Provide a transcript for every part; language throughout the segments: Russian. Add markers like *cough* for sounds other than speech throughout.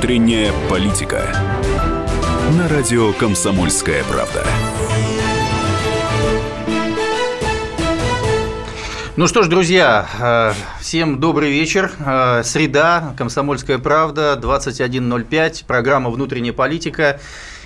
Внутренняя политика. На радио Комсомольская правда. Ну что ж, друзья, э, всем добрый вечер. Э, среда, Комсомольская правда, 21.05, программа «Внутренняя политика».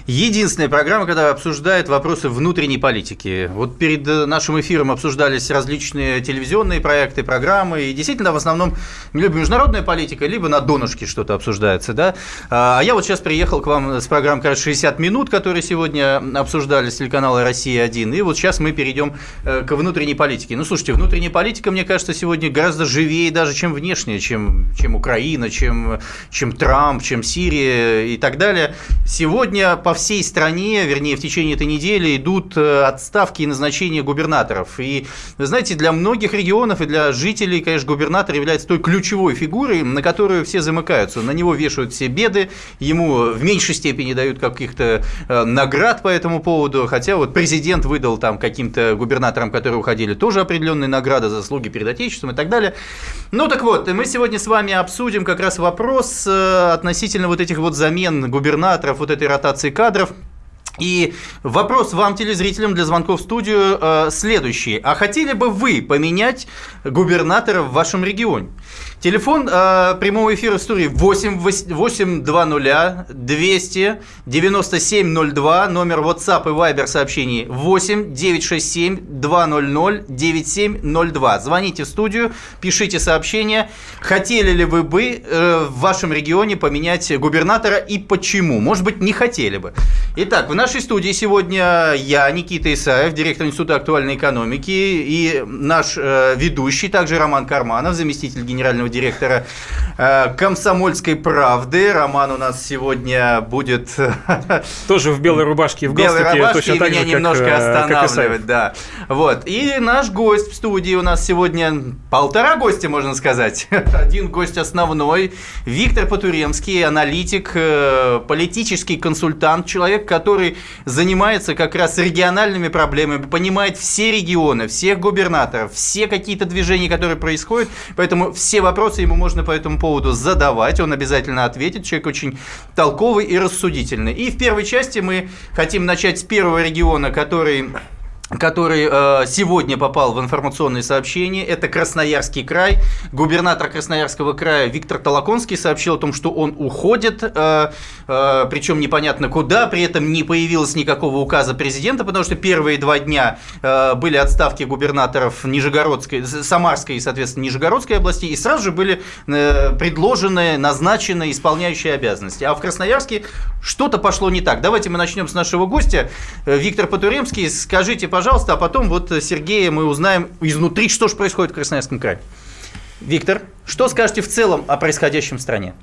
Единственная программа, когда обсуждает вопросы внутренней политики. Вот перед нашим эфиром обсуждались различные телевизионные проекты, программы, и действительно в основном либо международная политика, либо на донышке что-то обсуждается. Да? А я вот сейчас приехал к вам с программой кажется, 60 минут, которые сегодня обсуждали с телеканала «Россия-1», и вот сейчас мы перейдем э, к внутренней политике. Ну, слушайте, внутренняя политика, мне кажется, сегодня гораздо живее даже, чем внешняя, чем, чем Украина, чем, чем Трамп, чем Сирия и так далее. Сегодня, по всей стране, вернее, в течение этой недели идут э, отставки и назначения губернаторов. И, вы знаете, для многих регионов и для жителей, конечно, губернатор является той ключевой фигурой, на которую все замыкаются. На него вешают все беды, ему в меньшей степени дают каких-то э, наград по этому поводу, хотя вот президент выдал там каким-то губернаторам, которые уходили, тоже определенные награды, заслуги перед Отечеством и так далее. Ну так вот, мы сегодня с вами обсудим как раз вопрос э, относительно вот этих вот замен губернаторов, вот этой ротации кадров, кадров. И вопрос вам, телезрителям, для звонков в студию э, следующий. А хотели бы вы поменять губернатора в вашем регионе? Телефон э, прямого эфира студии 8, 820 200 9702, номер WhatsApp и Viber сообщений 8 967 200 9702. Звоните в студию, пишите сообщения. Хотели ли вы бы э, в вашем регионе поменять губернатора и почему? Может быть, не хотели бы. Итак, в нашей студии сегодня я, Никита Исаев, директор Института актуальной экономики, и наш э, ведущий, также Роман Карманов, заместитель генерального директора э, «Комсомольской правды». Роман у нас сегодня будет... *laughs* Тоже в белой рубашке и в галстуке. Белой рубашке точно так же, немножко как, э, останавливает, да. Вот. И наш гость в студии у нас сегодня полтора гостя, можно сказать. *laughs* Один гость основной, Виктор Потуремский, аналитик, э, политический консультант, человек, который занимается как раз региональными проблемами, понимает все регионы, всех губернаторов, все какие-то движения, которые происходят, поэтому все вопросы ему можно по этому поводу задавать, он обязательно ответит. Человек очень толковый и рассудительный. И в первой части мы хотим начать с первого региона, который который э, сегодня попал в информационные сообщения. Это Красноярский край. Губернатор Красноярского края Виктор Толоконский сообщил о том, что он уходит, э, э, причем непонятно куда, при этом не появилось никакого указа президента, потому что первые два дня э, были отставки губернаторов Нижегородской, Самарской и, соответственно, Нижегородской области, и сразу же были э, предложены, назначены исполняющие обязанности. А в Красноярске что-то пошло не так. Давайте мы начнем с нашего гостя. Э, Виктор Потуремский, скажите, пожалуйста, а потом вот Сергея мы узнаем изнутри, что же происходит в Красноярском крае. Виктор, что скажете в целом о происходящем в стране?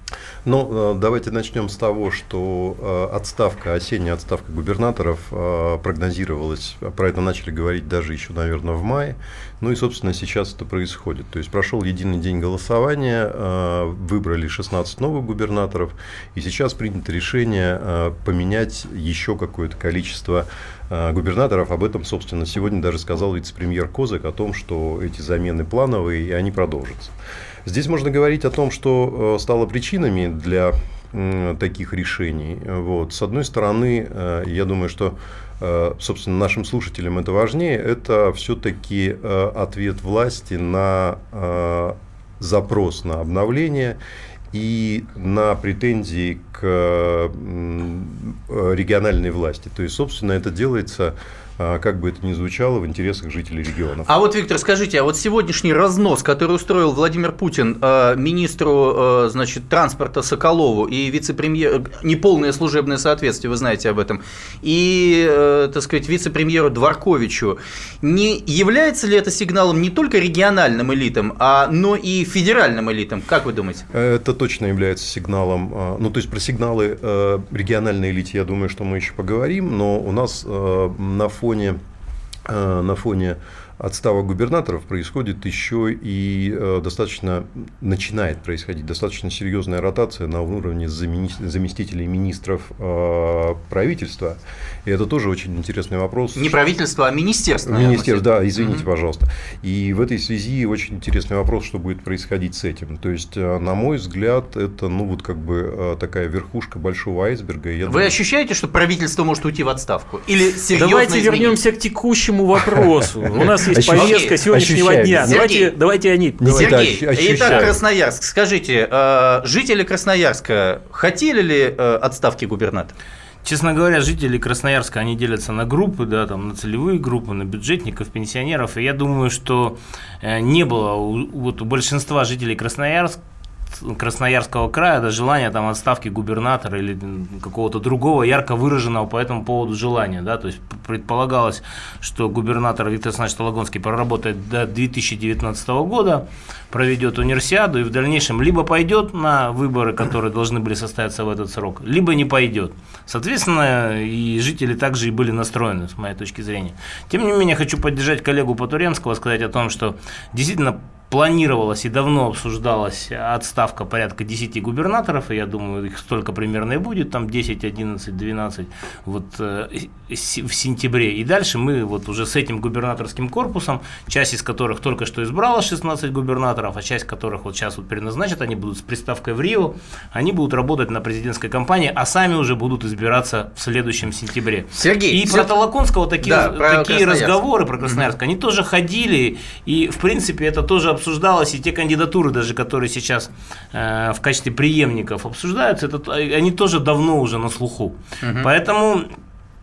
Ну, э, давайте начнем с того, что э, отставка, осенняя отставка губернаторов э, прогнозировалась, про это начали говорить даже еще, наверное, в мае. Ну и, собственно, сейчас это происходит. То есть прошел единый день голосования, выбрали 16 новых губернаторов, и сейчас принято решение поменять еще какое-то количество губернаторов. Об этом, собственно, сегодня даже сказал вице-премьер Козак о том, что эти замены плановые, и они продолжатся. Здесь можно говорить о том, что э, стало причинами для таких решений. Вот. С одной стороны, э, я думаю, что э, собственно, нашим слушателям это важнее, это все-таки ответ власти на запрос на обновление и на претензии к региональной власти. То есть, собственно, это делается как бы это ни звучало, в интересах жителей регионов. А вот, Виктор, скажите, а вот сегодняшний разнос, который устроил Владимир Путин э, министру э, значит, транспорта Соколову и вице-премьеру, неполное служебное соответствие, вы знаете об этом, и, э, так сказать, вице-премьеру Дворковичу, не является ли это сигналом не только региональным элитам, а, но и федеральным элитам? Как вы думаете? Это точно является сигналом. Ну, то есть про сигналы региональной элите, я думаю, что мы еще поговорим, но у нас на фоне фоне, э, на фоне отстава губернаторов происходит еще и э, достаточно, начинает происходить достаточно серьезная ротация на уровне заместителей министров э, правительства. И это тоже очень интересный вопрос. Не правительство, а министерство. Министерство, да, извините, угу. пожалуйста. И в этой связи очень интересный вопрос, что будет происходить с этим. То есть, э, на мой взгляд, это, ну, вот как бы такая верхушка большого айсберга. Я Вы думаю... ощущаете, что правительство может уйти в отставку? Или серьезно Давайте изменить? вернемся к текущему вопросу. *laughs* У нас есть повестка сегодняшнего дня. Давайте, давайте они. Сергей, итак, Красноярск. Скажите, э, жители Красноярска хотели ли э, отставки губернатора? Честно говоря, жители Красноярска, они делятся на группы, да, там, на целевые группы, на бюджетников, пенсионеров. И я думаю, что э, не было у, вот, у большинства жителей Красноярска Красноярского края, да, желание там отставки губернатора или какого-то другого ярко выраженного по этому поводу желания, да, то есть предполагалось, что губернатор Виктор Александрович Талагонский проработает до 2019 года, проведет универсиаду и в дальнейшем либо пойдет на выборы, которые должны были состояться в этот срок, либо не пойдет. Соответственно, и жители также и были настроены, с моей точки зрения. Тем не менее, хочу поддержать коллегу Потуремского, сказать о том, что действительно планировалась и давно обсуждалась отставка порядка 10 губернаторов, и я думаю, их столько примерно и будет, там 10, 11, 12 вот, э, в сентябре. И дальше мы вот уже с этим губернаторским корпусом, часть из которых только что избрала 16 губернаторов, а часть которых вот сейчас вот переназначат, они будут с приставкой в Рио, они будут работать на президентской кампании, а сами уже будут избираться в следующем сентябре. Сергей, и про Толоконского такие, да, такие разговоры про Красноярск, mm-hmm. они тоже ходили, и в принципе это тоже обсуждалось, и те кандидатуры даже, которые сейчас э, в качестве преемников обсуждаются, это, они тоже давно уже на слуху. Угу. Поэтому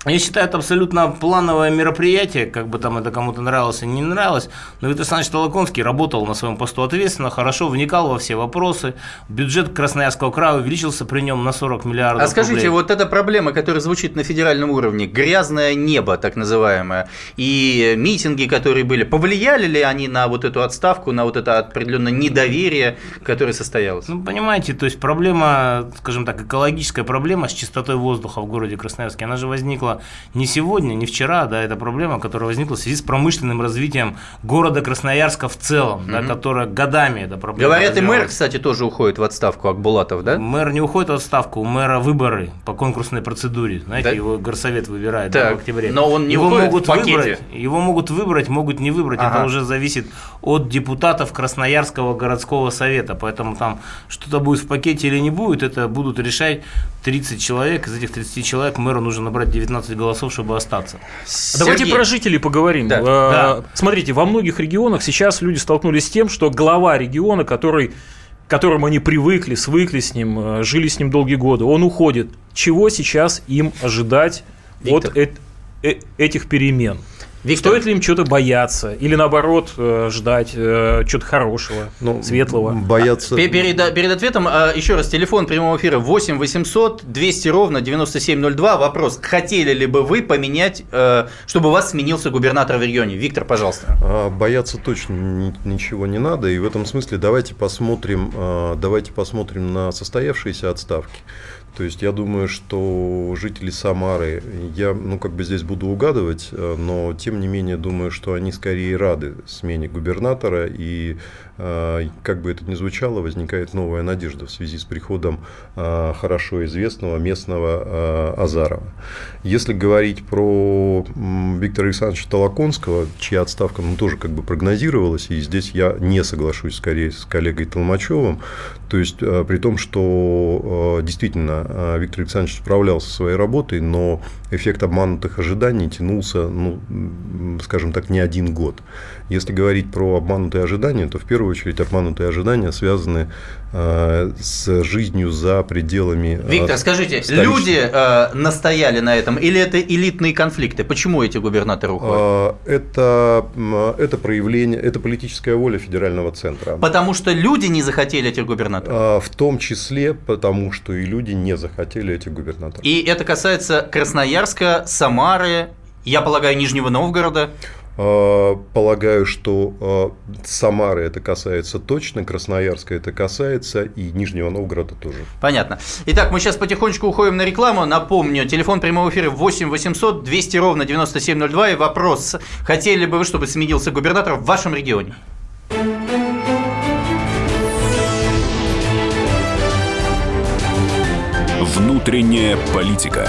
я считаю, это абсолютно плановое мероприятие, как бы там это кому-то нравилось или не нравилось, но Виктор Александрович Толоконский работал на своем посту ответственно, хорошо вникал во все вопросы, бюджет Красноярского края увеличился при нем на 40 миллиардов А скажите, рублей. вот эта проблема, которая звучит на федеральном уровне, грязное небо, так называемое, и митинги, которые были, повлияли ли они на вот эту отставку, на вот это определенное недоверие, которое состоялось? Ну, понимаете, то есть проблема, скажем так, экологическая проблема с чистотой воздуха в городе Красноярске, она же возникла не сегодня, не вчера, да, это проблема, которая возникла в связи с промышленным развитием города Красноярска в целом, угу. да, которая годами эта проблема. Говорят, и мэр, кстати, тоже уходит в отставку, Акбулатов, да? Мэр не уходит в отставку, у мэра выборы по конкурсной процедуре, знаете, да? его горсовет выбирает так, да, в октябре. Но он не его могут в пакете. выбрать, его могут выбрать, могут не выбрать, ага. это уже зависит от депутатов Красноярского городского совета, поэтому там что-то будет в пакете или не будет, это будут решать 30 человек, из этих 30 человек мэру нужно набрать 19 голосов, чтобы остаться. Сергей. Давайте про жителей поговорим. Да. А, да. Смотрите, во многих регионах сейчас люди столкнулись с тем, что глава региона, который к которому они привыкли, свыкли с ним, э, жили с ним долгие годы, он уходит. Чего сейчас им ожидать Виктор. от э э этих перемен? Виктор. Стоит ли им что-то бояться или наоборот э, ждать э, чего-то хорошего, ну, светлого? Бояться. Перед, перед ответом а, еще раз телефон прямого эфира 8 800 200 ровно 9702. Вопрос: хотели ли бы вы поменять, э, чтобы у вас сменился губернатор в регионе? Виктор, пожалуйста. А, бояться точно ничего не надо, и в этом смысле давайте посмотрим, а, давайте посмотрим на состоявшиеся отставки. То есть я думаю, что жители Самары, я ну, как бы здесь буду угадывать, э, но тем не менее думаю, что они скорее рады смене губернатора и как бы это ни звучало, возникает новая надежда в связи с приходом а, хорошо известного местного а, Азарова. Если говорить про Виктора Александровича Толоконского, чья отставка ну, тоже как бы прогнозировалась, и здесь я не соглашусь скорее с коллегой Толмачевым, то есть при том, что действительно Виктор Александрович справлялся со своей работой, но эффект обманутых ожиданий тянулся, ну, скажем так, не один год. Если говорить про обманутые ожидания, то в первую очередь обманутые ожидания связаны э, с жизнью за пределами. Э, Виктор, скажите, люди э, настояли на этом или это элитные конфликты? Почему эти губернаторы уходят? Это, это проявление, это политическая воля федерального центра. Потому что люди не захотели этих губернаторов? В том числе потому, что и люди не захотели этих губернаторов. И это касается Красноярска, Самары, я полагаю, Нижнего Новгорода. А, полагаю, что а, Самары это касается точно, Красноярска это касается и Нижнего Новгорода тоже. Понятно. Итак, мы сейчас потихонечку уходим на рекламу. Напомню, телефон прямого эфира 8 800 200 ровно 9702 и вопрос. Хотели бы вы, чтобы сменился губернатор в вашем регионе? Внутренняя политика.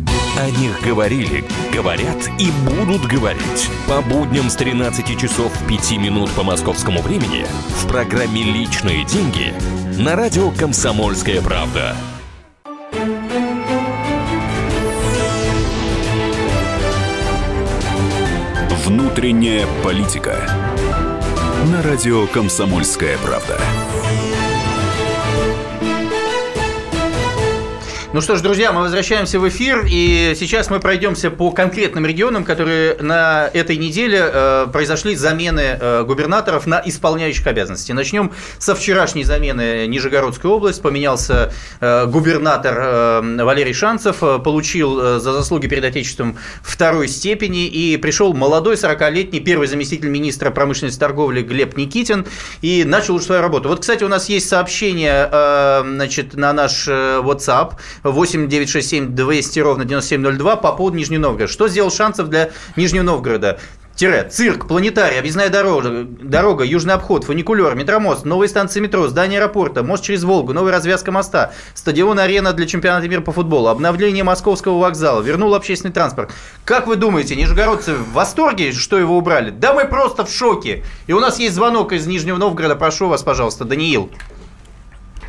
О них говорили, говорят и будут говорить. По будням с 13 часов 5 минут по московскому времени в программе «Личные деньги» на радио «Комсомольская правда». Внутренняя политика. На радио «Комсомольская правда». Ну что ж, друзья, мы возвращаемся в эфир, и сейчас мы пройдемся по конкретным регионам, которые на этой неделе э, произошли замены э, губернаторов на исполняющих обязанности. Начнем со вчерашней замены Нижегородской области. Поменялся э, губернатор э, Валерий Шанцев, э, получил э, за заслуги перед Отечеством второй степени, и пришел молодой 40-летний первый заместитель министра промышленности и торговли Глеб Никитин, и начал уже свою работу. Вот, кстати, у нас есть сообщение э, значит, на наш э, WhatsApp 8 967 200 ровно 9702 по поводу Нижнего Новгорода. Что сделал Шансов для Нижнего Новгорода? Тире, цирк, планетарий, объездная дорога, дорога, южный обход, фуникулер, метромост, новые станции метро, здание аэропорта, мост через Волгу, новая развязка моста, стадион арена для чемпионата мира по футболу, обновление московского вокзала, вернул общественный транспорт. Как вы думаете, нижегородцы в восторге, что его убрали? Да мы просто в шоке. И у нас есть звонок из Нижнего Новгорода, прошу вас, пожалуйста, Даниил.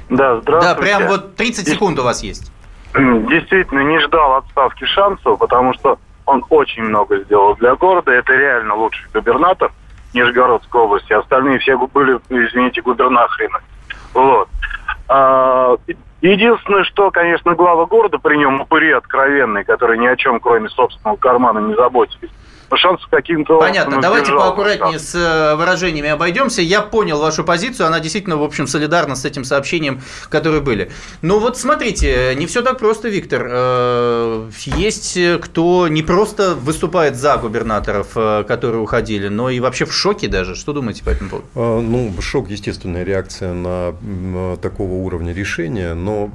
Да, здравствуйте. Да, прям вот 30 секунд у вас есть. *clears throat* Действительно, не ждал отставки Шансова, потому что он очень много сделал для города. Это реально лучший губернатор Нижегородской области. Остальные все были, извините, губернаторами. Вот. А, единственное, что, конечно, глава города при нем упыри откровенные, которые ни о чем, кроме собственного кармана, не заботились шансов каким-то Понятно. Давайте поаккуратнее с э, выражениями обойдемся. Я понял вашу позицию. Она действительно, в общем, солидарна с этим сообщением, которые были. Но вот смотрите, не все так просто, Виктор. Э, есть кто не просто выступает за губернаторов, э, которые уходили, но и вообще в шоке даже. Что думаете по этому поводу? Ну, шок – естественная реакция на такого уровня решения. Но,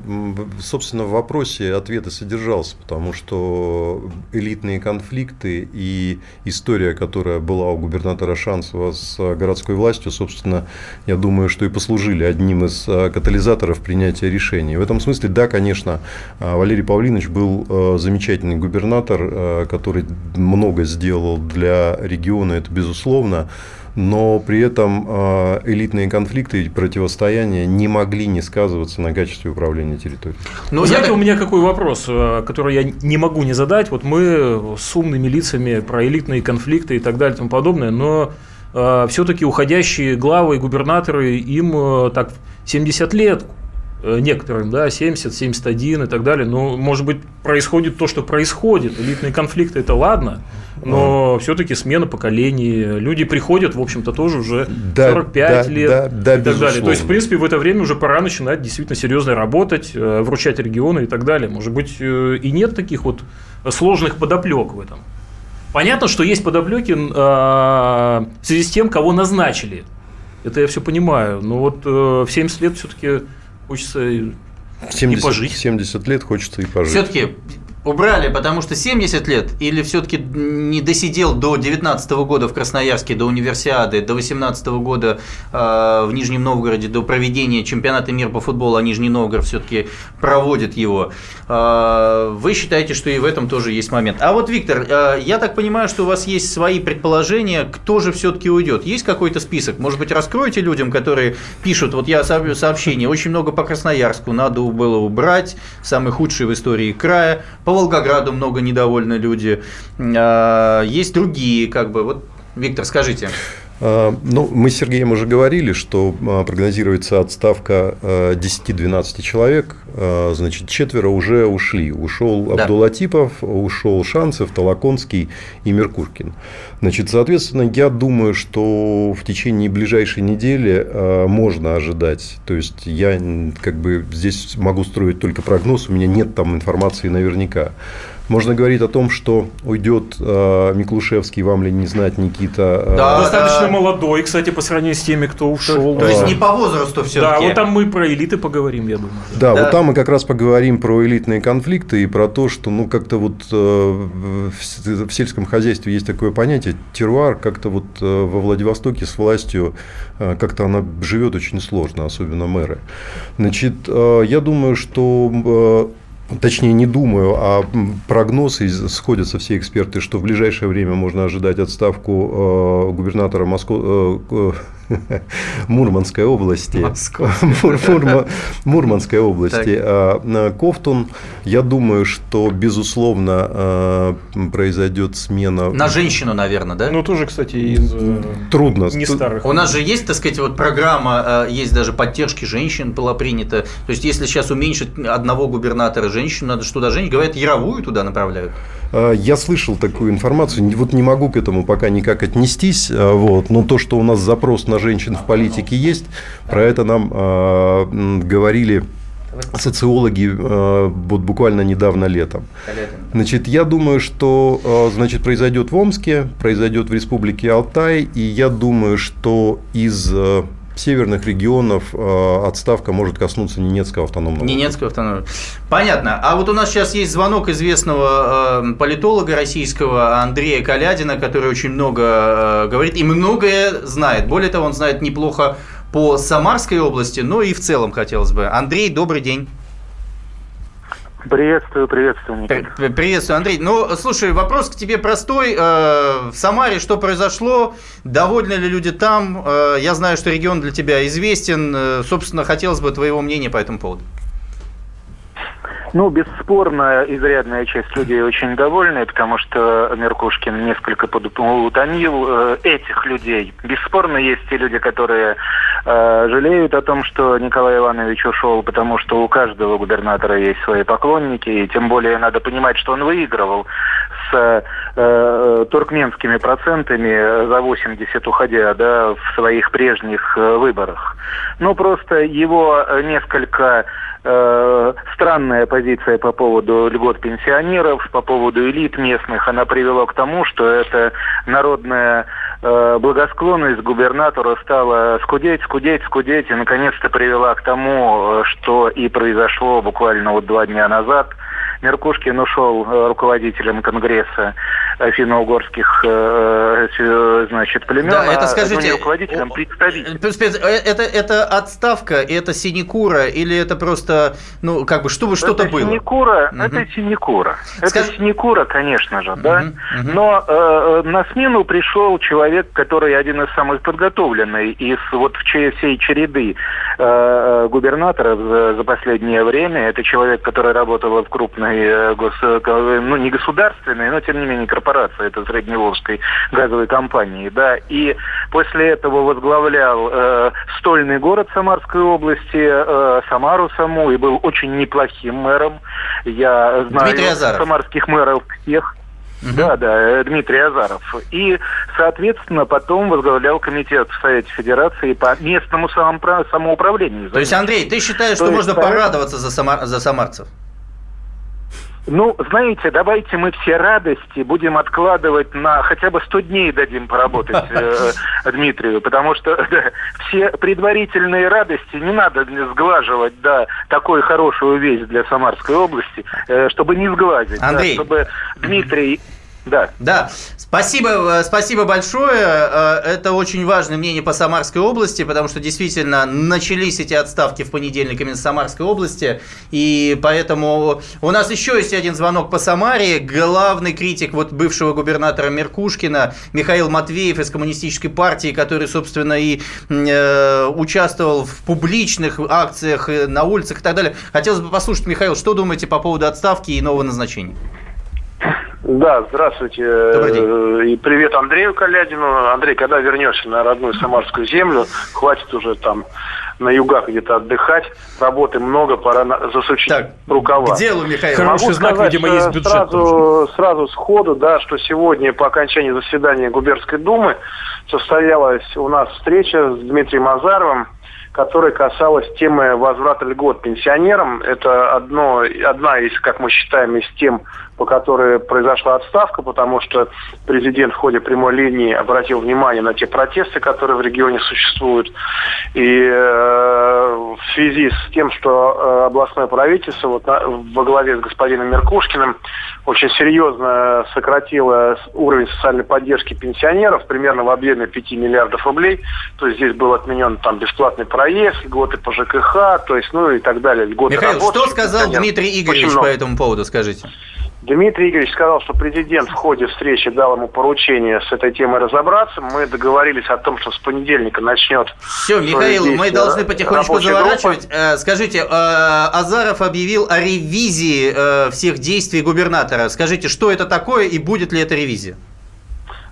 собственно, в вопросе ответ и содержался, потому что элитные конфликты и история, которая была у губернатора Шансова с городской властью, собственно, я думаю, что и послужили одним из э, катализаторов принятия решений. В этом смысле, да, конечно, э, Валерий Павлинович был э, замечательный губернатор, который много сделал для региона, это безусловно но при этом элитные конфликты и противостояния не могли не сказываться на качестве управления территорией. Ну, знаете, так... у меня какой вопрос, который я не могу не задать. Вот мы с умными лицами про элитные конфликты и так далее и тому подобное, но все-таки уходящие главы и губернаторы, им так 70 лет, Э, некоторым, да, 70, 71 и так далее. Но, может быть, происходит то, что происходит. Элитные конфликты – это ладно, но mm. все-таки смена поколений. Люди приходят, в общем-то, тоже уже да, 45 да, лет да, да, и так далее. То есть, в принципе, в это время уже пора начинать действительно серьезно работать, э, вручать регионы и так далее. Может быть, э, и нет таких вот сложных подоплек в этом. Понятно, что есть подоплеки в связи с тем, кого назначили. Это я все понимаю. Но вот в 70 лет все-таки хочется 70, и пожить. 70 лет хочется и пожить. Все-таки Убрали, потому что 70 лет или все-таки не досидел до 19 года в Красноярске, до универсиады, до 18 года э, в Нижнем Новгороде, до проведения чемпионата мира по футболу, а Нижний Новгород все-таки проводит его. Э, вы считаете, что и в этом тоже есть момент. А вот, Виктор, э, я так понимаю, что у вас есть свои предположения, кто же все-таки уйдет. Есть какой-то список? Может быть, раскроете людям, которые пишут, вот я сообщение, очень много по Красноярску, надо было убрать, самый худший в истории края. По Волгограду много недовольны люди. А, есть другие, как бы, вот Виктор, скажите. А, ну, мы с Сергеем уже говорили, что а, прогнозируется отставка 10-12 а, человек. Значит, четверо уже ушли. Ушел да. Абдулатипов, ушел Шанцев, Толоконский и Меркуркин. Значит, соответственно, я думаю, что в течение ближайшей недели можно ожидать. То есть, я как бы здесь могу строить только прогноз, у меня нет там информации наверняка. Можно говорить о том, что уйдет э, Миклушевский, вам ли не знать, Никита. Э, да, достаточно да. молодой, кстати, по сравнению с теми, кто ушел. То, то есть не по возрасту все-таки. Да, вот там мы про элиты поговорим, я думаю. Да, да, вот там мы как раз поговорим про элитные конфликты и про то, что, ну, как-то вот э, в, в сельском хозяйстве есть такое понятие теруар, как-то вот э, во Владивостоке с властью э, как-то она живет очень сложно, особенно мэры. Значит, э, я думаю, что э, Точнее, не думаю, а прогнозы сходятся все эксперты, что в ближайшее время можно ожидать отставку э, губернатора Москвы, э, *laughs* Мурманской области. *laughs* Мурманской области. А, Ковтун, я думаю, что, безусловно, а, произойдет смена... На женщину, наверное, да? Ну, тоже, кстати, из... Э, Трудно. Не старых. У нас же есть, так сказать, вот программа, э, есть даже поддержки женщин была принята. То есть, если сейчас уменьшить одного губернатора женщину, надо что туда женщин, говорят, яровую туда направляют. А, я слышал такую информацию, вот не могу к этому пока никак отнестись, вот, но то, что у нас запрос на женщин в политике есть, про это нам э, говорили социологи э, вот буквально недавно летом. Значит, я думаю, что э, значит, произойдет в Омске, произойдет в Республике Алтай, и я думаю, что из э, северных регионов э, отставка может коснуться Ненецкого автономного Ненецкого автономного. Понятно. А вот у нас сейчас есть звонок известного э, политолога российского Андрея Калядина, который очень много э, говорит и многое знает. Более того, он знает неплохо по Самарской области, но и в целом хотелось бы. Андрей, добрый день. Приветствую, приветствую, Никита. Приветствую, Андрей. Ну, слушай, вопрос к тебе простой. Э, в Самаре что произошло? Довольны ли люди там? Э, я знаю, что регион для тебя известен. Э, собственно, хотелось бы твоего мнения по этому поводу. Ну, бесспорно, изрядная часть людей очень довольны, потому что Меркушкин несколько подутомил этих людей. Бесспорно, есть те люди, которые э, жалеют о том, что Николай Иванович ушел, потому что у каждого губернатора есть свои поклонники, и тем более надо понимать, что он выигрывал с э, туркменскими процентами за 80 уходя да, в своих прежних э, выборах. Ну, просто его несколько э, странная позиция по поводу льгот пенсионеров, по поводу элит местных, она привела к тому, что это народная э, благосклонность губернатору стала скудеть, скудеть, скудеть, и наконец-то привела к тому, э, что и произошло буквально вот два дня назад – Меркушкин ушел э, руководителем Конгресса финно-угорских э, э, значит, племен. Да, это а, скажите, ну, руководителем, представителем. Это, это отставка, это синекура или это просто, ну, как бы, чтобы что-то было? Синекура, угу. Это синекура. Скаж... Это синекура, конечно же, угу, да. Угу. Но э, на смену пришел человек, который один из самых подготовленных из вот всей череды э, губернаторов за, за последнее время. Это человек, который работал в крупной крупной, э, гос, ну не государственной, но тем не менее корпорации, это Средневолжской газовой компании, да, и после этого возглавлял э, стольный город Самарской области, э, Самару саму, и был очень неплохим мэром. Я знаю самарских мэров всех. Угу. Да, да, э, Дмитрий Азаров. И, соответственно, потом возглавлял комитет в Совете Федерации по местному самоуправлению. То есть, Андрей, ты считаешь, То что есть, можно порадоваться за, самар... за самарцев? Ну, знаете, давайте мы все радости будем откладывать на хотя бы 100 дней дадим поработать э, *laughs* Дмитрию, потому что *laughs* да, все предварительные радости не надо сглаживать, да, такой хорошую вещь для Самарской области, э, чтобы не сглазить, Андрей. Да, чтобы Дмитрий да. Да. Спасибо, э, спасибо большое. Э, это очень важное мнение по Самарской области, потому что действительно начались эти отставки в понедельник именно в Самарской области. И поэтому у нас еще есть один звонок по Самаре. Главный критик вот бывшего губернатора Меркушкина Михаил Матвеев из Коммунистической партии, который, собственно, и э, участвовал в публичных акциях на улицах и так далее. Хотелось бы послушать, Михаил, что думаете по поводу отставки и нового назначения? Да, здравствуйте. Добрый день. И привет Андрею Калядину. Андрей, когда вернешься на родную Самарскую землю, хватит уже там на югах где-то отдыхать. Работы много, пора на, засучить так, рукава. К делу, Михаил. Хороший Могу знак, сказать, видимо, есть бюджет. Сразу, сразу сходу, да, что сегодня по окончании заседания Губернской думы состоялась у нас встреча с Дмитрием Азаровым, которая касалась темы возврата льгот пенсионерам. Это одно, одна из, как мы считаем, из тем, по которой произошла отставка, потому что президент в ходе прямой линии обратил внимание на те протесты, которые в регионе существуют. И э, в связи с тем, что э, областное правительство вот, на, во главе с господином Меркушкиным очень серьезно сократило уровень социальной поддержки пенсионеров примерно в объеме 5 миллиардов рублей. То есть здесь был отменен там бесплатный проезд, льготы по ЖКХ, то есть, ну и так далее. Льготы Михаил, что сказал Дмитрий Игоревич по этому поводу, скажите? Дмитрий Игоревич сказал, что президент в ходе встречи дал ему поручение с этой темой разобраться. Мы договорились о том, что с понедельника начнет. Все, Михаил, мы должны потихонечку заворачивать. Группа. Э, скажите, э, Азаров объявил о ревизии э, всех действий губернатора. Скажите, что это такое и будет ли это ревизия?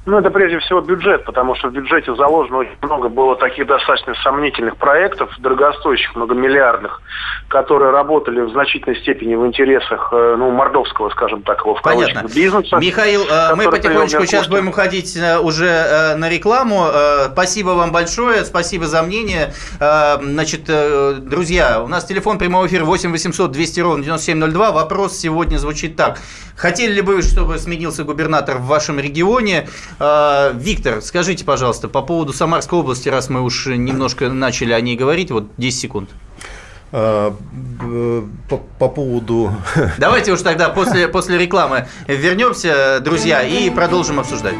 Ну, это прежде всего бюджет, потому что в бюджете заложено очень много было таких достаточно сомнительных проектов, дорогостоящих, многомиллиардных, которые работали в значительной степени в интересах, э, ну, мордовского, скажем так, его в Понятно. бизнеса. Михаил, э, мы потихонечку сейчас будем уходить э, уже на рекламу. Спасибо вам большое, спасибо за мнение. Значит, друзья, у нас телефон прямого эфира 8 800 200 ровно 9702. Вопрос сегодня звучит так. Хотели ли бы, чтобы сменился губернатор в вашем регионе? А, Виктор, скажите, пожалуйста, по поводу Самарской области, раз мы уж немножко начали о ней говорить, вот 10 секунд. А, по, по поводу... *laughs* Давайте уж тогда после, после рекламы вернемся, друзья, и продолжим обсуждать.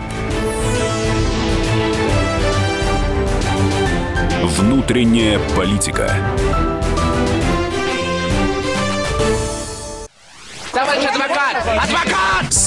Внутренняя политика. Товарищ адвокат! Адвокат!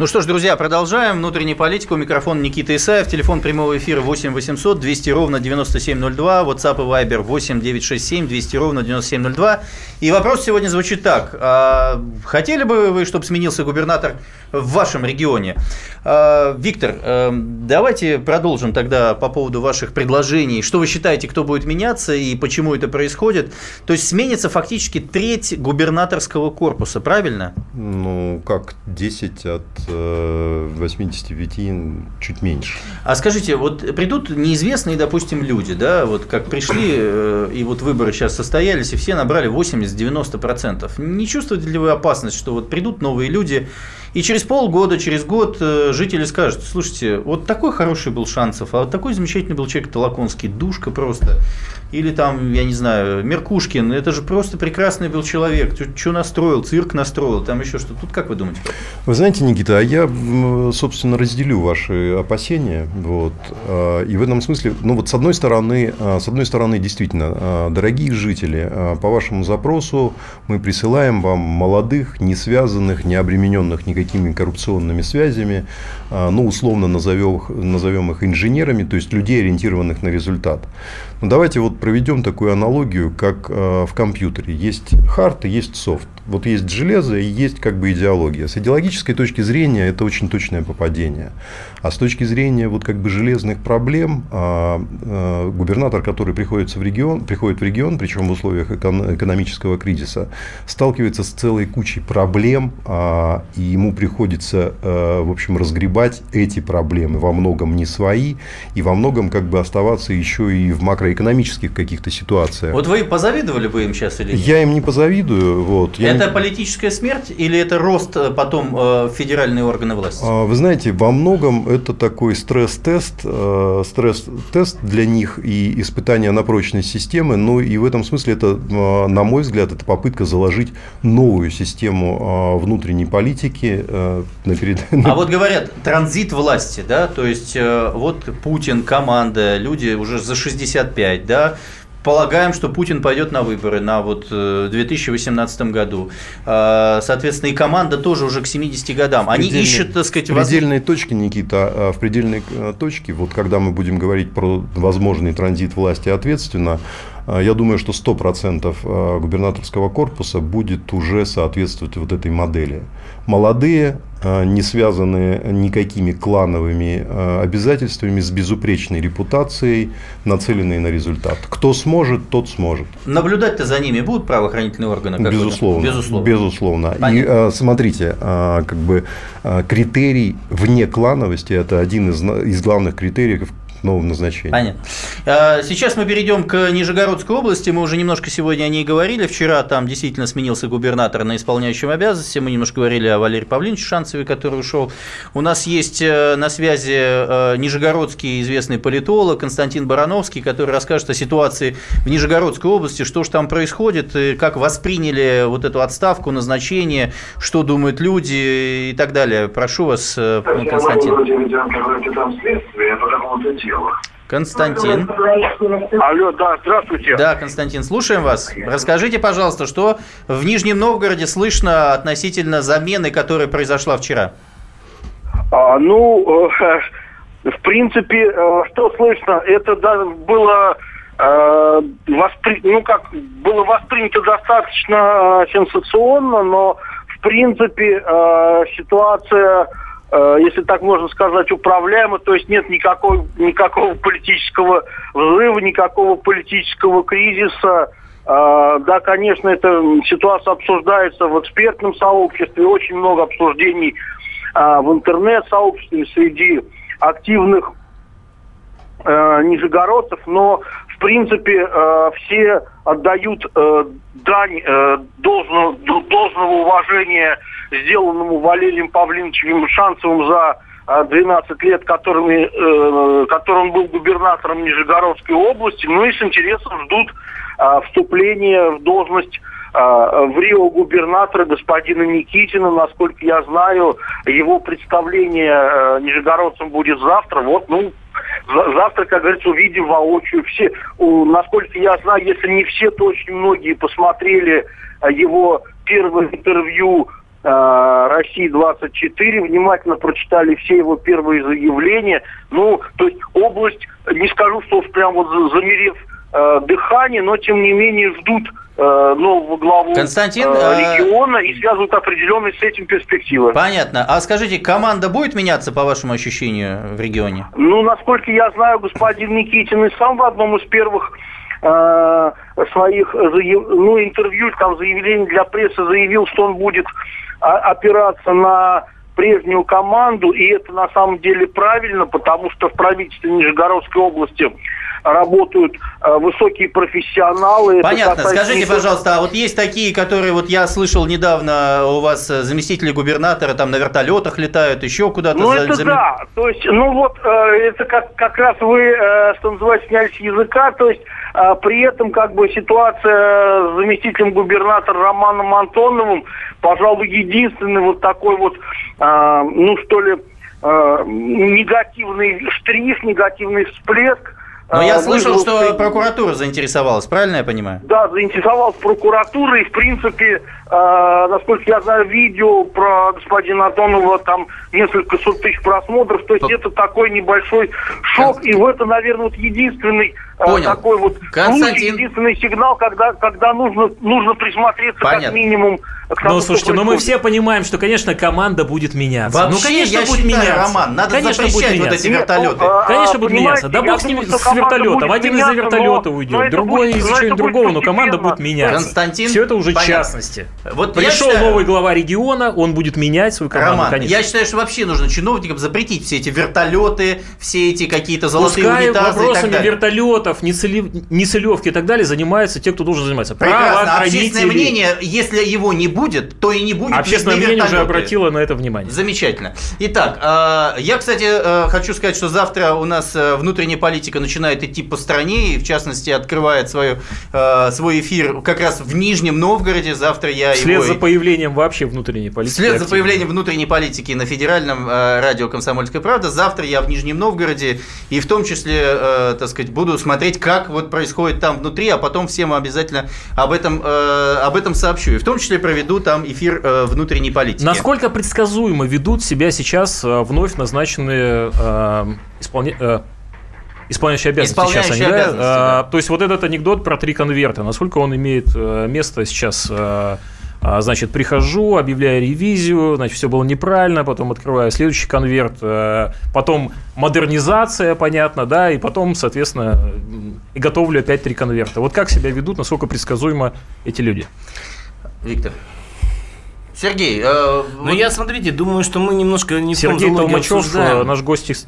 Ну что ж, друзья, продолжаем. Внутренняя политика. У микрофона Никита Исаев. Телефон прямого эфира 8 800 200 ровно 9702. WhatsApp и Viber 8 967 200 ровно 9702. И вопрос сегодня звучит так. А, хотели бы вы, чтобы сменился губернатор в вашем регионе? А, Виктор, а, давайте продолжим тогда по поводу ваших предложений. Что вы считаете, кто будет меняться и почему это происходит? То есть сменится фактически треть губернаторского корпуса, правильно? Ну, как 10 от 85 э, чуть меньше. А скажите, вот придут неизвестные, допустим, люди, да, вот как пришли, э, и вот выборы сейчас состоялись, и все набрали 80-90%. Не чувствуете ли вы опасность, что вот придут новые люди, и через полгода, через год э, жители скажут, слушайте, вот такой хороший был Шансов, а вот такой замечательный был человек Толоконский, душка просто. Или там, я не знаю, Меркушкин, это же просто прекрасный был человек, что настроил, цирк настроил, там еще что. Тут как вы думаете? Вы знаете, Никита, а я, собственно, разделю ваши опасения. Вот, а, и в этом смысле, ну вот с одной стороны, а, с одной стороны, действительно, а, дорогие жители, по вашему запросу мы присылаем вам молодых, не связанных, не обремененных никакими коррупционными связями, ну, условно назовем, назовем их инженерами, то есть людей, ориентированных на результат. Ну, давайте вот проведем такую аналогию, как э, в компьютере. Есть хард и есть софт. Вот есть железо и есть как бы идеология. С идеологической точки зрения это очень точное попадение. А с точки зрения вот как бы железных проблем, а, а, губернатор, который приходит в регион, приходит в регион, причем в условиях экономического кризиса, сталкивается с целой кучей проблем, а, и ему приходится, в общем, разгребать эти проблемы, во многом не свои, и во многом как бы оставаться еще и в макро макроэкономических каких-то ситуациях. Вот вы позавидовали бы им сейчас или нет? Я им не позавидую. Вот. Я это не... политическая смерть или это рост э, потом э, федеральные органы власти? А, вы знаете, во многом это такой стресс-тест, э, стресс-тест для них и испытание на прочность системы. Ну и в этом смысле это, э, на мой взгляд, это попытка заложить новую систему э, внутренней политики. Э, на перед... А вот говорят, транзит власти, да, то есть э, вот Путин, команда, люди уже за 65, да, полагаем, что Путин пойдет на выборы на вот 2018 э, году. А, соответственно, и команда тоже уже к 70 годам. Они ищут, так сказать... В предельной точке, Никита, а, в предельной э, точке, вот когда мы будем говорить про возможный транзит власти ответственно, я думаю, что 100% а, губернаторского корпуса будет уже соответствовать вот этой модели. Молодые, а, не связанные никакими клановыми обязательствами, с безупречной репутацией, нацеленные на результат. Кто сможет, тот сможет. Наблюдать-то за ними будут правоохранительные органы? Безусловно. Безусловно. Безусловно. И смотрите, как бы критерий вне клановости – это один из, из главных критериев, новом назначении. Понятно. А, сейчас мы перейдем к Нижегородской области. Мы уже немножко сегодня о ней говорили. Вчера там действительно сменился губернатор на исполняющем обязанности. Мы немножко говорили о Валерии Павловиче Шанцеве, который ушел. У нас есть э, на связи э, нижегородский известный политолог Константин Барановский, который расскажет о ситуации в Нижегородской области, что же там происходит, как восприняли вот эту отставку, назначение, что думают люди и так далее. Прошу вас, э, Константин. Я по какому-то делу. Константин. Алло, да, здравствуйте. Да, Константин, слушаем вас. Расскажите, пожалуйста, что в Нижнем Новгороде слышно относительно замены, которая произошла вчера? А, ну, э, *laughs* в принципе, э, что слышно, это да, было э, воспри... ну как было воспринято достаточно э, сенсационно, но в принципе э, ситуация если так можно сказать, управляемо, то есть нет никакой, никакого политического взрыва, никакого политического кризиса. Э, да, конечно, эта ситуация обсуждается в экспертном сообществе, очень много обсуждений э, в интернет-сообществе среди активных нижегородцев, но в принципе все отдают дань должного, должного уважения сделанному Валерием Павловичем Шанцевым за 12 а, лет, которыми, э, которым был губернатором Нижегородской области, ну и с интересом ждут э, вступления в должность э, в Рио губернатора господина Никитина. Насколько я знаю, его представление э, нижегородцам будет завтра. Вот, ну, завтра, как говорится, увидим воочию. Все, насколько я знаю, если не все, то очень многие посмотрели его первое интервью Э, России 24 внимательно прочитали все его первые заявления. Ну, то есть область, не скажу, что прям вот замерев э, дыхание, но тем не менее ждут э, нового главу Константин, э, э, региона и связывают определенные с этим перспективы. Понятно. А скажите, команда будет меняться, по вашему ощущению, в регионе? Ну, насколько я знаю, господин Никитин и сам в одном из первых э, своих ну, интервью, там, заявлений для прессы заявил, что он будет опираться на прежнюю команду, и это на самом деле правильно, потому что в правительстве Нижегородской области работают э, высокие профессионалы. Понятно. Скажите, пожалуйста, а вот есть такие, которые вот я слышал недавно у вас э, заместители губернатора там на вертолетах летают, еще куда-то. Ну за, это за... да. То есть, ну вот э, это как как раз вы, что называется, снялись с языка. То есть при этом как бы ситуация с заместителем губернатора Романом Антоновым, пожалуй, единственный вот такой вот, ну что ли, негативный штрих, негативный всплеск но я а, слышал, что прокуратура заинтересовалась, правильно я понимаю? Да, заинтересовалась прокуратура, и, в принципе, э, насколько я знаю, видео про господина Антонова, там несколько сот тысяч просмотров, то есть По... это такой небольшой шок, Кон... и в это, наверное, вот единственный Понял. такой вот Константин... случай, единственный сигнал, когда, когда нужно, нужно присмотреться Понятно. как минимум ну, слушайте, но мы все понимаем, что, конечно, команда будет меняться. Вообще, ну, конечно, я будет считаю, меняться. Роман, надо конечно, запрещать будет вот эти вертолеты. Нет, ну, конечно, будет меняться. Да бог с ним с вертолетом. Один из-за вертолета уйдет, другой из-за чего-нибудь другого, но команда будет меняться. Константин, Все это уже понятно. частности. Вот Пришел считаю... новый глава региона, он будет менять свою команду. Роман, конечно. я считаю, что вообще нужно чиновникам запретить все эти вертолеты, все эти какие-то золотые Пускай унитазы вопросами вертолетов переворотов, нецелев... нецелевки и так далее занимаются те, кто должен заниматься. Прекрасно. Общественное мнение, если его не будет, то и не будет. Общественное мнение уже обратило на это внимание. Замечательно. Итак, э, я, кстати, э, хочу сказать, что завтра у нас э, внутренняя политика начинает идти по стране, и в частности открывает свою, свой эфир как раз в Нижнем Новгороде. Завтра я Вслед его... за появлением вообще внутренней политики. Вслед за появлением внутренней политики на федеральном радио «Комсомольская правда». Завтра я в Нижнем Новгороде, и в том числе, так сказать, буду смотреть, как вот происходит там внутри, а потом всем обязательно об этом, об этом сообщу. И в том числе проведу там эфир внутренней политики. Насколько предсказуемо ведут себя сейчас вновь назначенные э, исполня... э, исполняющие обязанности исполняющие сейчас они, обязанности, да? да? То есть вот этот анекдот про три конверта, насколько он имеет э, место сейчас? Э, а, значит, прихожу, объявляю ревизию, значит, все было неправильно, потом открываю следующий конверт, э, потом модернизация, понятно, да, и потом, соответственно, и готовлю опять три конверта. Вот как себя ведут, насколько предсказуемо эти люди? Виктор. Сергей, э, ну вот... я смотрите, думаю, что мы немножко не Сергей в том Толмачев, обсуждаем. наш гость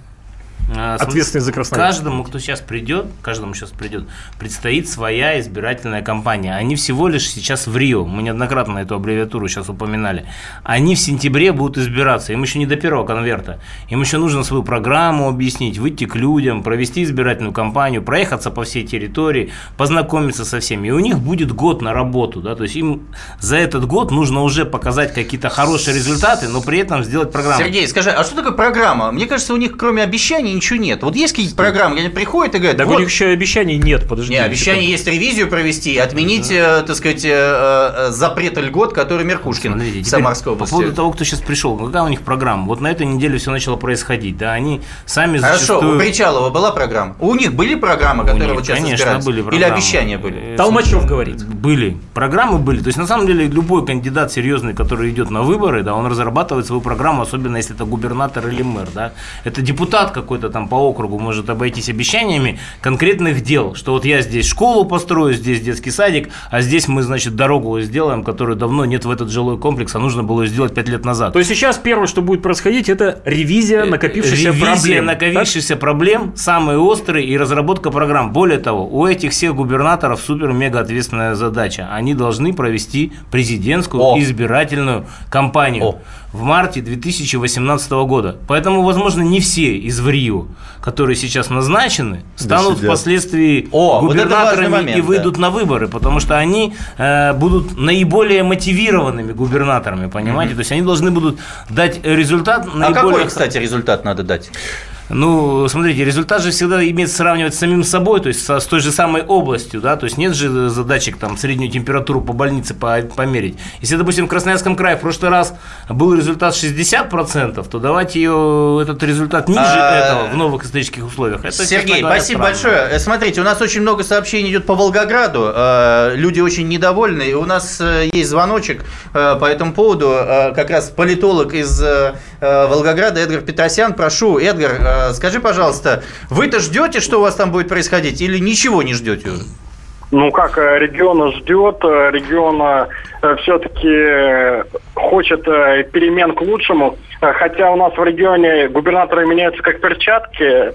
ответственный за Краснодар. Каждому, кто сейчас придет, каждому сейчас придет, предстоит своя избирательная кампания. Они всего лишь сейчас в Рио, мы неоднократно эту аббревиатуру сейчас упоминали. Они в сентябре будут избираться, им еще не до первого конверта. Им еще нужно свою программу объяснить, выйти к людям, провести избирательную кампанию, проехаться по всей территории, познакомиться со всеми. И у них будет год на работу, да, то есть им за этот год нужно уже показать какие-то хорошие результаты, но при этом сделать программу. Сергей, скажи, а что такое программа? Мне кажется, у них кроме обещаний ничего нет. Вот есть какие-то программы, где они приходят и говорят... Да вот, у них еще обещаний нет, подожди. Нет, обещаний есть ревизию провести, отменить, да. Э, так сказать, э, э, запрет льгот, который Меркушкин Смотрите, в Самарской области. По поводу того, кто сейчас пришел, какая у них программа? Вот на этой неделе все начало происходить, да, они сами Хорошо, у Причалова была программа? У них были программы, которые них, вот сейчас конечно, были программы. Или обещания были? Толмачев говорит. Были. Программы были. То есть, на самом деле, любой кандидат серьезный, который идет на выборы, да, он разрабатывает свою программу, особенно если это губернатор или мэр, да. Это депутат какой-то там по округу, может обойтись обещаниями конкретных дел, что вот я здесь школу построю, здесь детский садик, а здесь мы, значит, дорогу сделаем, которую давно нет в этот жилой комплекс, а нужно было сделать 5 лет назад. То есть сейчас первое, что будет происходить, это ревизия накопившихся ревизия проблем. Ревизия накопившихся так? проблем, самые острые и разработка программ. Более того, у этих всех губернаторов супер-мега ответственная задача. Они должны провести президентскую О. избирательную кампанию. О в марте 2018 года. Поэтому, возможно, не все из ВРИО, которые сейчас назначены, станут да впоследствии О, губернаторами вот момент, и выйдут да. на выборы, потому что они э, будут наиболее мотивированными губернаторами, понимаете? Mm-hmm. То есть они должны будут дать результат. А наиболее... какой, кстати, результат надо дать? Ну, смотрите, результат же всегда имеет сравнивать с самим собой, то есть со, с той же самой областью, да, то есть нет же задачек там среднюю температуру по больнице по, померить. Если, допустим, в Красноярском крае в прошлый раз был результат 60%, то давайте ее, этот результат ниже а, этого в новых исторических условиях. Это, Сергей, говоря, спасибо правда. большое. Э, смотрите, у нас очень много сообщений идет по Волгограду, э, люди очень недовольны, и у нас э, есть звоночек по этому поводу, как раз политолог из Волгограда Эдгар Петросян. Прошу, Эдгар, скажи, пожалуйста, вы-то ждете, что у вас там будет происходить, или ничего не ждете? Ну как, э, регион ждет, э, регион все-таки хочет перемен к лучшему, хотя у нас в регионе губернаторы меняются как перчатки,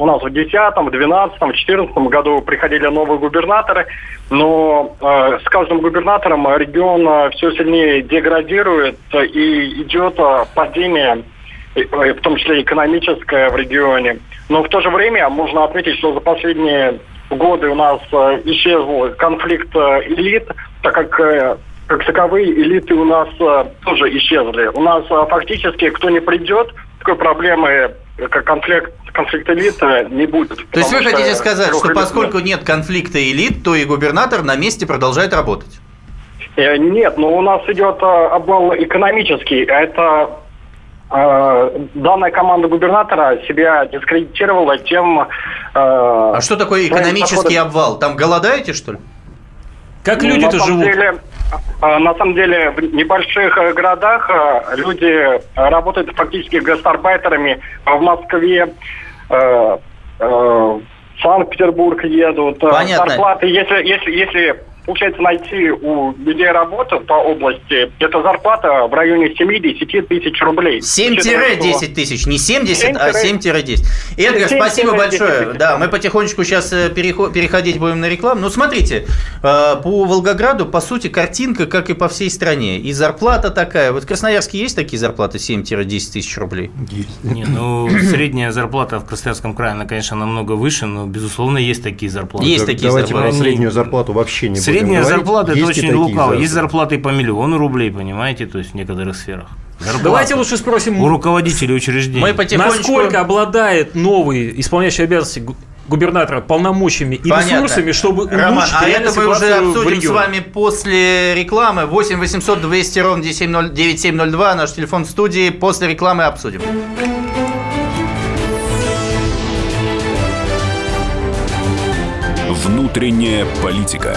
у нас в 2010, в 2012, в 2014 году приходили новые губернаторы, но э, с каждым губернатором регион все сильнее деградирует и идет падение в том числе экономическое в регионе. Но в то же время можно отметить, что за последние годы у нас э, исчез конфликт э, элит, так как э, как таковые элиты у нас тоже исчезли. У нас фактически кто не придет, такой проблемы как конфликт, конфликт элиты не будет. То есть вы хотите сказать, что поскольку нет конфликта элит, то и губернатор на месте продолжает работать? Нет, но у нас идет обвал экономический. Это Э, данная команда губернатора себя дискредитировала тем... Э, а что такое экономический подходом... обвал? Там голодаете, что ли? Как люди-то ну, живут? Деле, э, на самом деле, в небольших городах люди работают фактически гастарбайтерами. В Москве, в Санкт-Петербург едут. Понятно. Зарплаты, если, если, если получается найти у людей работу по области, это зарплата в районе 7-10 тысяч рублей. 7-10 тысяч, не 70, а 7-10. Эдгар, спасибо большое. Да, мы потихонечку сейчас э, переходить будем на рекламу. Ну, смотрите, э, по Волгограду, по сути, картинка, как и по всей стране. И зарплата такая. Вот в Красноярске есть такие зарплаты 7-10 тысяч рублей? Есть. Не, ну, средняя зарплата в Красноярском крае, она, конечно, намного выше, но, безусловно, есть такие зарплаты. Есть такие Давайте зарплаты. про среднюю зарплату вообще не Средняя будем зарплата – это Есть очень лукаво. Есть зарплаты. по миллиону рублей, понимаете, то есть в некоторых сферах. Зарплата. Давайте лучше спросим У руководителей учреждений. Мы потихонечку... Насколько обладает новый исполняющий обязанности гу- губернатора полномочиями и Понятно. ресурсами, чтобы улучшить Роман, а это мы уже обсудим с вами после рекламы. 8 800 200 ровно 9702, наш телефон в студии. После рекламы обсудим. Внутренняя политика.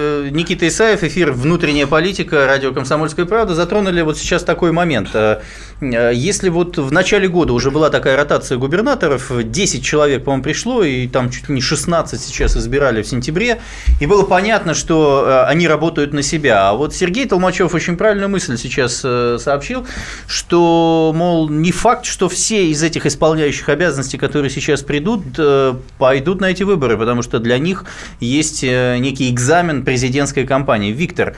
Никита Исаев, эфир «Внутренняя политика», радио «Комсомольская правда», затронули вот сейчас такой момент. Э, э, Если вот в начале года уже была такая ротация губернаторов, 10 человек, по-моему, пришло, и там чуть ли не 16 сейчас избирали в сентябре, и было понятно, что э, они работают на себя. А вот Сергей Толмачев очень правильную мысль сейчас сообщил, что, мол, не факт, что все из этих исполняющих обязанностей, которые сейчас придут, пойдут на эти выборы, потому что для них есть некий экзамен президентской кампании. Виктор,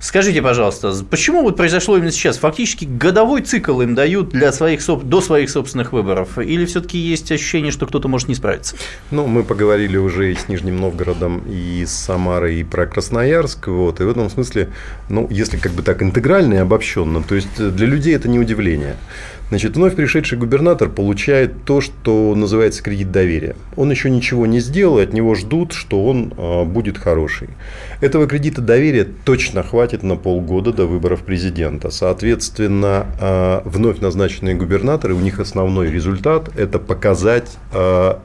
скажите, пожалуйста, почему вот произошло именно сейчас? Фактически годовой цикл им дают для своих, до своих собственных выборов? Или все-таки есть ощущение, что кто-то может не справиться? Ну, мы поговорили уже и с Нижним Новгородом, и с Самарой, и про Красноярск. Вот, и в этом смысле, ну, если как бы так интегрально и обобщенно, то есть для людей это не удивление. Значит, вновь пришедший губернатор получает то, что называется кредит доверия. Он еще ничего не сделал, и от него ждут, что он а, будет хороший. Этого кредита доверия точно хватит на полгода до выборов президента. Соответственно, а, вновь назначенные губернаторы, у них основной результат – это показать а,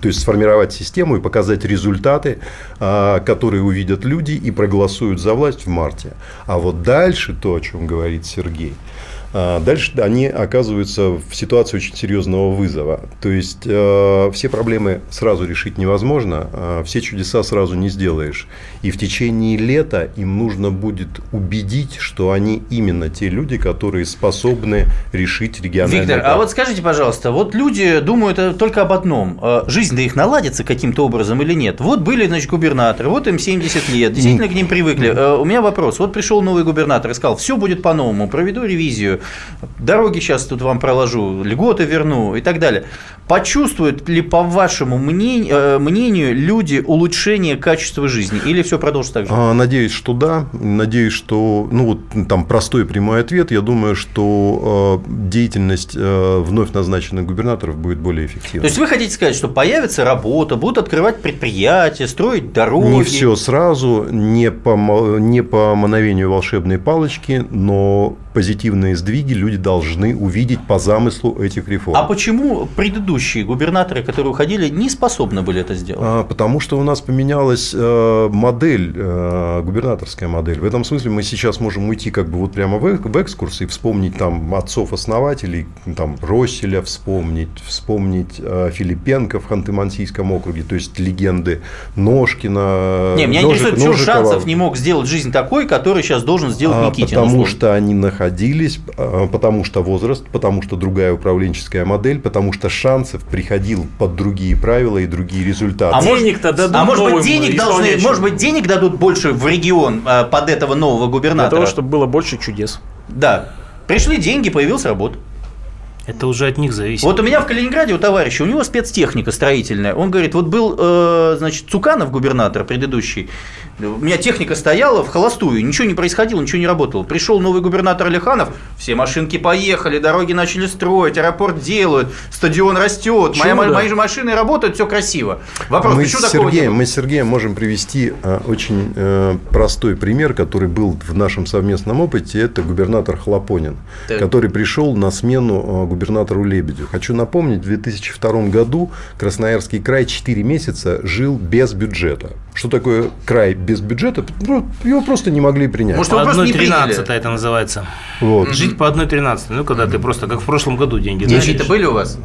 то есть сформировать систему и показать результаты, которые увидят люди и проголосуют за власть в марте. А вот дальше то, о чем говорит Сергей, Дальше они оказываются в ситуации очень серьезного вызова. То есть э, все проблемы сразу решить невозможно, а все чудеса сразу не сделаешь. И в течение лета им нужно будет убедить, что они именно те люди, которые способны решить региональные Виктор, а вот скажите, пожалуйста, вот люди думают э, только об одном. Э, Жизнь-то их наладится каким-то образом или нет? Вот были, значит, губернаторы, вот им 70 лет, действительно к ним привыкли. У меня вопрос. Вот пришел новый губернатор и сказал, все будет по-новому, проведу ревизию, дороги сейчас тут вам проложу, льготы верну и так далее. Почувствуют ли, по вашему мнению, э, мнению, люди улучшение качества жизни или все продолжится так же? А, Надеюсь, что да. Надеюсь, что, ну вот там простой прямой ответ. Я думаю, что э, деятельность э, вновь назначенных губернаторов будет более То эффективной. есть вы хотите сказать, что появится работа, будут открывать предприятия, строить дороги? Не все сразу, не по, не по мановению волшебной палочки, но позитивные сдвиги люди должны увидеть по замыслу этих реформ. А почему предыдущие губернаторы, которые уходили, не способны были это сделать? А, Потому что у нас поменялась э, модель, э, губернаторская модель. В этом смысле мы сейчас можем уйти как бы вот прямо в, эк- в экскурс и вспомнить там отцов-основателей, там Росселя вспомнить, вспомнить э, Филипенко в Ханты-Мансийском округе, то есть легенды Ножкина. Не, меня Ножик- интересует, почему. Шанцев не мог сделать жизнь такой, который сейчас должен сделать А, Никитин. Потому условно? что они находились потому что возраст, потому что другая управленческая модель, потому что Шансов приходил под другие правила и другие результаты. А денег-то дадут А может быть, денег должны, может быть, денег дадут больше в регион а, под этого нового губернатора? Для того, чтобы было больше чудес. Да. Пришли деньги, появился работа. Это уже от них зависит. Вот у меня в Калининграде у товарища, у него спецтехника строительная. Он говорит, вот был, э, значит, Цуканов губернатор предыдущий, у меня техника стояла в холостую, ничего не происходило, ничего не работало. Пришел новый губернатор Алиханов, все машинки поехали, дороги начали строить, аэропорт делают, стадион растет, моя, мои же машины работают, все красиво. Вопрос, мы, с Сергеем, мы с Сергеем можем привести а, очень э, простой пример, который был в нашем совместном опыте. Это губернатор Хлопонин, так. который пришел на смену а, губернатору Лебедю. Хочу напомнить, в 2002 году Красноярский край 4 месяца жил без бюджета. Что такое край без бюджета? Ну, его просто не могли принять. Может, по одной тринадцатой это называется. Вот. Жить по одной тринадцатой. Ну, когда ты просто, как в прошлом году, деньги Дети-то были у вас?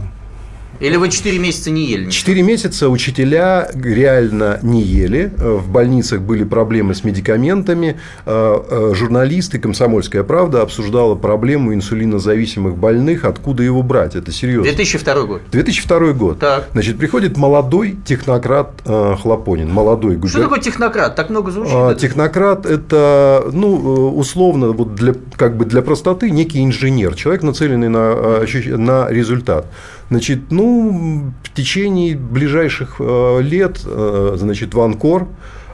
Или вы 4 месяца не ели? 4 месяца учителя реально не ели. В больницах были проблемы с медикаментами. Э, э, журналисты «Комсомольская правда» обсуждала проблему инсулинозависимых больных. Откуда его брать? Это серьезно. 2002 год. 2002 год. Так. Значит, приходит молодой технократ э, Хлопонин. Молодой губер... Что такое технократ? Так много звучит. А, технократ – это, ну, условно, вот для, как бы для простоты, некий инженер. Человек, нацеленный на, на результат. Значит, ну, в течение ближайших э, лет, э, значит, в Анкор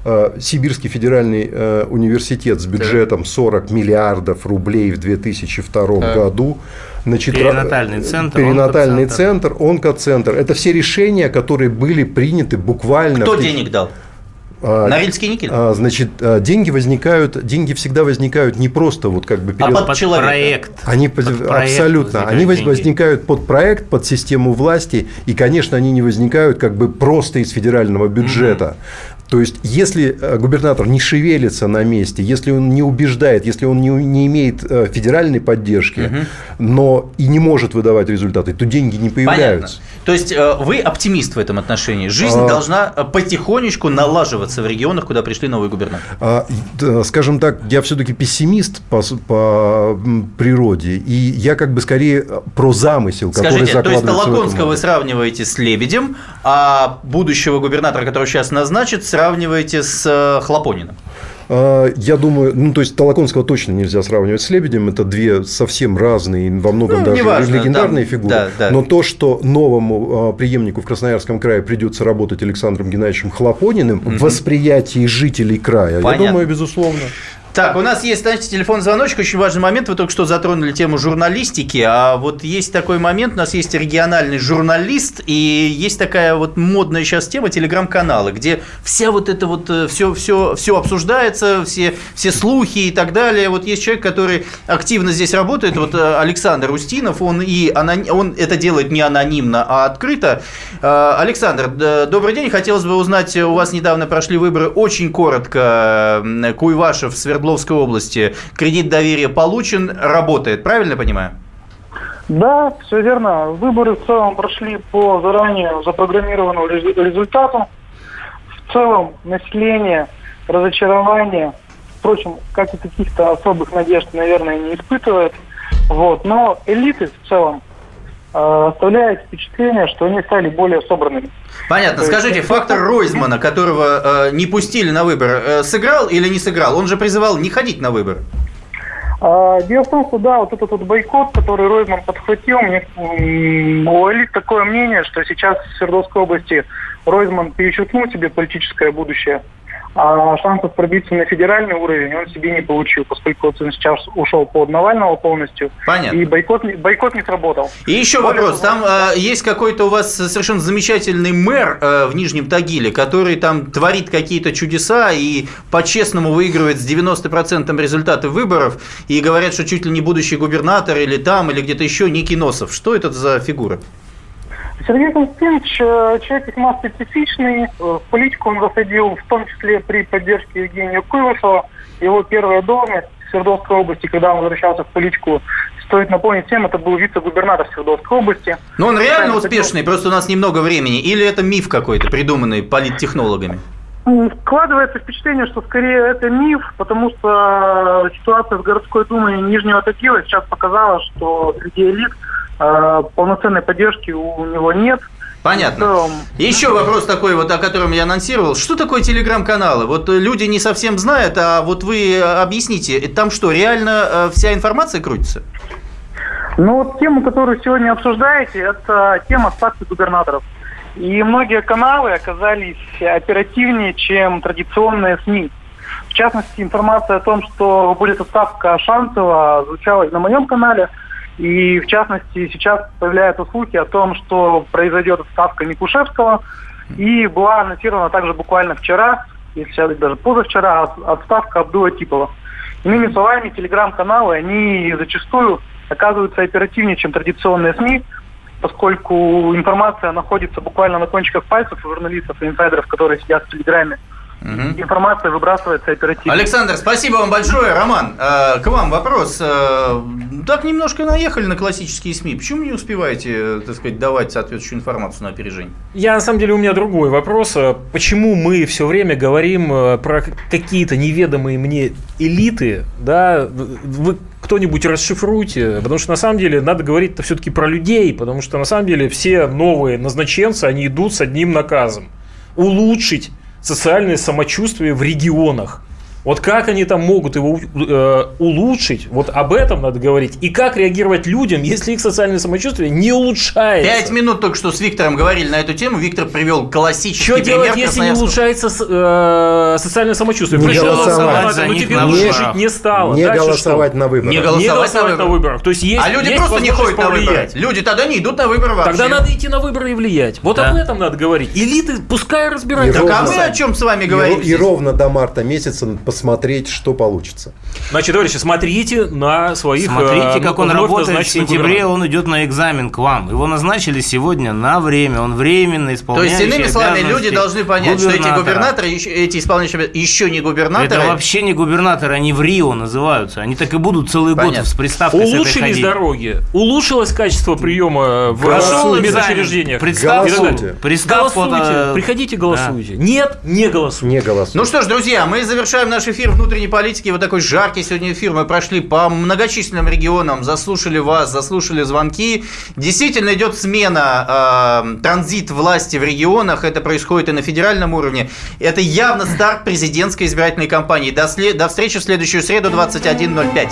э, Сибирский федеральный университет с бюджетом 40 миллиардов рублей в 2002 так. году. Значит, перинатальный центр, перинатальный онкоцентр. центр, онкоцентр. Это все решения, которые были приняты буквально. Кто денег дал? А, Норильский никель? А, значит, а, деньги возникают, деньги всегда возникают не просто вот как бы перед... А под человека. проект. Они под абсолютно, они деньги. возникают под проект, под систему власти, и, конечно, они не возникают как бы просто из федерального бюджета. То есть, если э, губернатор не шевелится на месте, если он не убеждает, если он не, не имеет э, федеральной поддержки, угу. но и не может выдавать результаты, то деньги не появляются. Понятно. То есть, э, вы оптимист в этом отношении. Жизнь а... должна потихонечку налаживаться в регионах, куда пришли новые губернаторы. А, скажем так, я все-таки пессимист по, по природе, и я как бы скорее про замысел, Скажите, который закладывается то есть, Толоконского вы сравниваете с Лебедем, а будущего губернатора, который сейчас назначит, сравниваете с э, Хлопониным? А, я думаю, ну, то есть Толоконского точно нельзя сравнивать с Лебедем. Это две совсем разные, во многом ну, даже неважно, легендарные да, фигуры. Да, да. Но то, что новому а, преемнику в Красноярском крае придется работать Александром Геннадьевичем Хлопониным угу. в восприятии жителей края, Понятно. я думаю, безусловно. Так, у нас есть, знаете, телефон звоночек, очень важный момент. Вы только что затронули тему журналистики, а вот есть такой момент, у нас есть региональный журналист, и есть такая вот модная сейчас тема телеграм-каналы, где вся вот это вот все, все, все обсуждается, все, все слухи и так далее. Вот есть человек, который активно здесь работает, вот э, Александр Устинов, он и аноним, он это делает не анонимно, а открыто. Э, Александр, добрый день, хотелось бы узнать, у вас недавно прошли выборы, очень коротко, Куйвашев, Свердловский Свердловской области. Кредит доверия получен, работает, правильно понимаю? Да, все верно. Выборы в целом прошли по заранее запрограммированному результату. В целом население разочарование, впрочем, как и каких-то особых надежд, наверное, не испытывает. Вот. Но элиты в целом оставляет впечатление, что они стали более собранными. Понятно. То Скажите, есть, фактор Ройзмана, которого э, не пустили на выбор, э, сыграл или не сыграл? Он же призывал не ходить на выборы. А, дело в том, что да, вот этот вот бойкот, который Ройзман подхватил, мне, элит такое мнение, что сейчас в Свердловской области Ройзман перечеркнул себе политическое будущее а шансов пробиться на федеральный уровень он себе не получил, поскольку он сейчас ушел под Навального полностью. Понятно. И бойкот, бойкот не сработал. И еще Более вопрос. Там э, есть какой-то у вас совершенно замечательный мэр э, в Нижнем Тагиле, который там творит какие-то чудеса и по-честному выигрывает с 90% результаты выборов. И говорят, что чуть ли не будущий губернатор или там, или где-то еще Ники Носов. Что это за фигура? Сергей Константинович э, человек весьма специфичный. Э, в политику он заходил в том числе при поддержке Евгения Куйвашева. Его первая должность в Свердловской области, когда он возвращался в политику, стоит напомнить всем, это был вице-губернатор Свердловской области. Но он реально успешный, просто у нас немного времени. Или это миф какой-то, придуманный политтехнологами? Складывается впечатление, что скорее это миф, потому что ситуация с городской думой Нижнего Тагила сейчас показала, что среди элит э, полноценной поддержки у него нет. Понятно. Целом... Еще вопрос такой, вот, о котором я анонсировал. Что такое телеграм-каналы? Вот люди не совсем знают, а вот вы объясните, там что, реально э, вся информация крутится? Ну, вот тему, которую сегодня обсуждаете, это тема статуи губернаторов. И многие каналы оказались оперативнее, чем традиционные СМИ. В частности, информация о том, что будет отставка Шанцева, звучала и на моем канале. И, в частности, сейчас появляются слухи о том, что произойдет отставка Микушевского. И была анонсирована также буквально вчера, если даже позавчера, отставка Абдула Типова. Иными словами, телеграм-каналы, они зачастую оказываются оперативнее, чем традиционные СМИ, поскольку информация находится буквально на кончиках пальцев журналистов и инсайдеров, которые сидят в Телеграме. Угу. Информация выбрасывается оперативно. Александр, спасибо вам большое. Роман, э, к вам вопрос. Э, так немножко наехали на классические СМИ. Почему не успеваете, так сказать, давать соответствующую информацию на опережение? Я, на самом деле, у меня другой вопрос. Почему мы все время говорим э, про какие-то неведомые мне элиты, да, вы кто-нибудь расшифруйте, потому что на самом деле надо говорить-то все-таки про людей, потому что на самом деле все новые назначенцы, они идут с одним наказом. Улучшить социальное самочувствие в регионах. Вот как они там могут его э, улучшить, вот об этом надо говорить. И как реагировать людям, если их социальное самочувствие не улучшается. Пять минут только что с Виктором говорили на эту тему. Виктор привел классический Что пример делать, если не улучшается э, социальное самочувствие? Не голосовать. Ну, теперь лучше жить не стало. Не Дальше голосовать что? на выборах. Не голосовать, не голосовать на, выборах. То есть, есть, а люди есть просто не ходят на выборы. Люди тогда не идут на выборы вообще. Тогда надо идти на выборы и влиять. Вот да. об этом надо говорить. Элиты пускай разбираются. Так а мы о чем с вами говорим? И ровно до марта месяца посмотреть, что получится. Значит, товарищи, смотрите на своих... Смотрите, э, как он работает. В сентябре он идет на экзамен к вам. Его назначили сегодня на время. Он временно исполняет. То есть, иными словами, люди должны понять, что эти губернаторы, эти исполняющие еще не губернаторы. Это вообще не губернаторы, они в Рио называются. Они так и будут целый Понятно. год с приставкой Улучшились с дороги, улучшилось качество приема в медучреждениях. Представьте. Голосуйте, приходите, голосуйте. Да. Нет, не голосуйте. Не голосуйте. Ну что ж, друзья, мы завершаем наш эфир внутренней политики. Вот такой жаркий сегодня эфир. Мы прошли по многочисленным регионам, заслушали вас, заслушали звонки. Действительно идет смена, э, транзит власти в регионах. Это происходит и на федеральном уровне. Это явно старт президентской избирательной кампании. До, след... До встречи в следующую среду 21.05.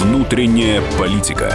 Внутренняя политика.